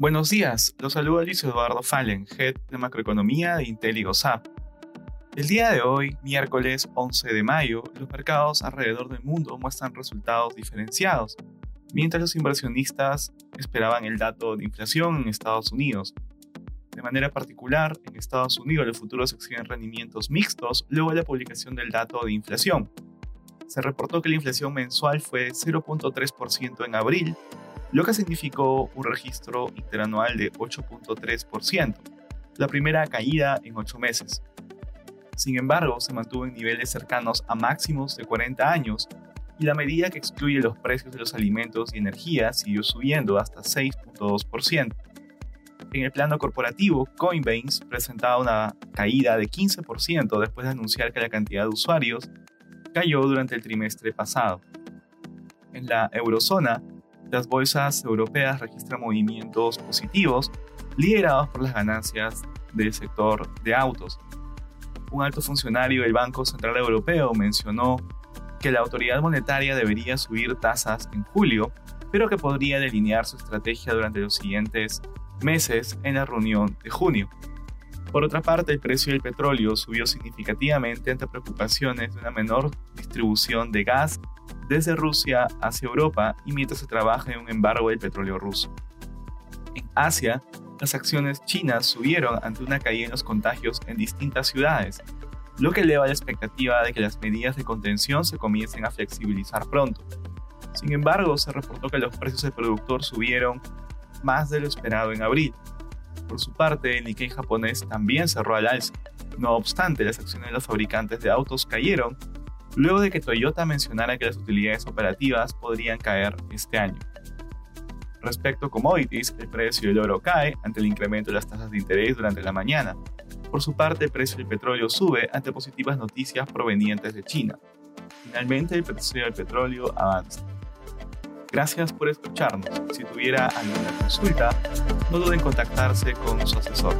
Buenos días, los saluda Luis Eduardo Fallen, Head de Macroeconomía de Intel y. El día de hoy, miércoles 11 de mayo, los mercados alrededor del mundo muestran resultados diferenciados, mientras los inversionistas esperaban el dato de inflación en Estados Unidos. De manera particular, en Estados Unidos los futuros exhiben rendimientos mixtos luego de la publicación del dato de inflación. Se reportó que la inflación mensual fue de 0.3% en abril, lo que significó un registro interanual de 8.3%, la primera caída en 8 meses. Sin embargo, se mantuvo en niveles cercanos a máximos de 40 años y la medida que excluye los precios de los alimentos y energía siguió subiendo hasta 6.2%. En el plano corporativo, Coinbase presentaba una caída de 15% después de anunciar que la cantidad de usuarios cayó durante el trimestre pasado. En la eurozona, las bolsas europeas registran movimientos positivos liderados por las ganancias del sector de autos. Un alto funcionario del Banco Central Europeo mencionó que la autoridad monetaria debería subir tasas en julio, pero que podría delinear su estrategia durante los siguientes meses en la reunión de junio. Por otra parte, el precio del petróleo subió significativamente ante preocupaciones de una menor distribución de gas desde Rusia hacia Europa y mientras se trabaja en un embargo del petróleo ruso. En Asia, las acciones chinas subieron ante una caída en los contagios en distintas ciudades, lo que eleva la expectativa de que las medidas de contención se comiencen a flexibilizar pronto. Sin embargo, se reportó que los precios del productor subieron más de lo esperado en abril. Por su parte, el Nikkei japonés también cerró al alza. No obstante, las acciones de los fabricantes de autos cayeron luego de que Toyota mencionara que las utilidades operativas podrían caer este año. Respecto a commodities, el precio del oro cae ante el incremento de las tasas de interés durante la mañana. Por su parte, el precio del petróleo sube ante positivas noticias provenientes de China. Finalmente, el precio del petróleo avanza. Gracias por escucharnos. Si tuviera alguna consulta, no duden en contactarse con su asesor.